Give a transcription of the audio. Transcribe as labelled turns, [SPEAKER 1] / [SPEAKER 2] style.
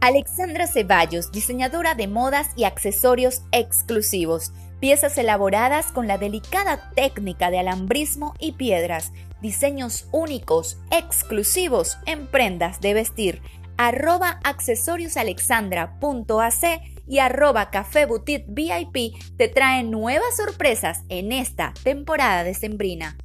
[SPEAKER 1] Alexandra Ceballos, diseñadora de modas y accesorios exclusivos, piezas elaboradas con la delicada técnica de alambrismo y piedras, diseños únicos, exclusivos en prendas de vestir. Arroba accesoriosalexandra.ac y arroba café VIP te traen nuevas sorpresas en esta temporada decembrina.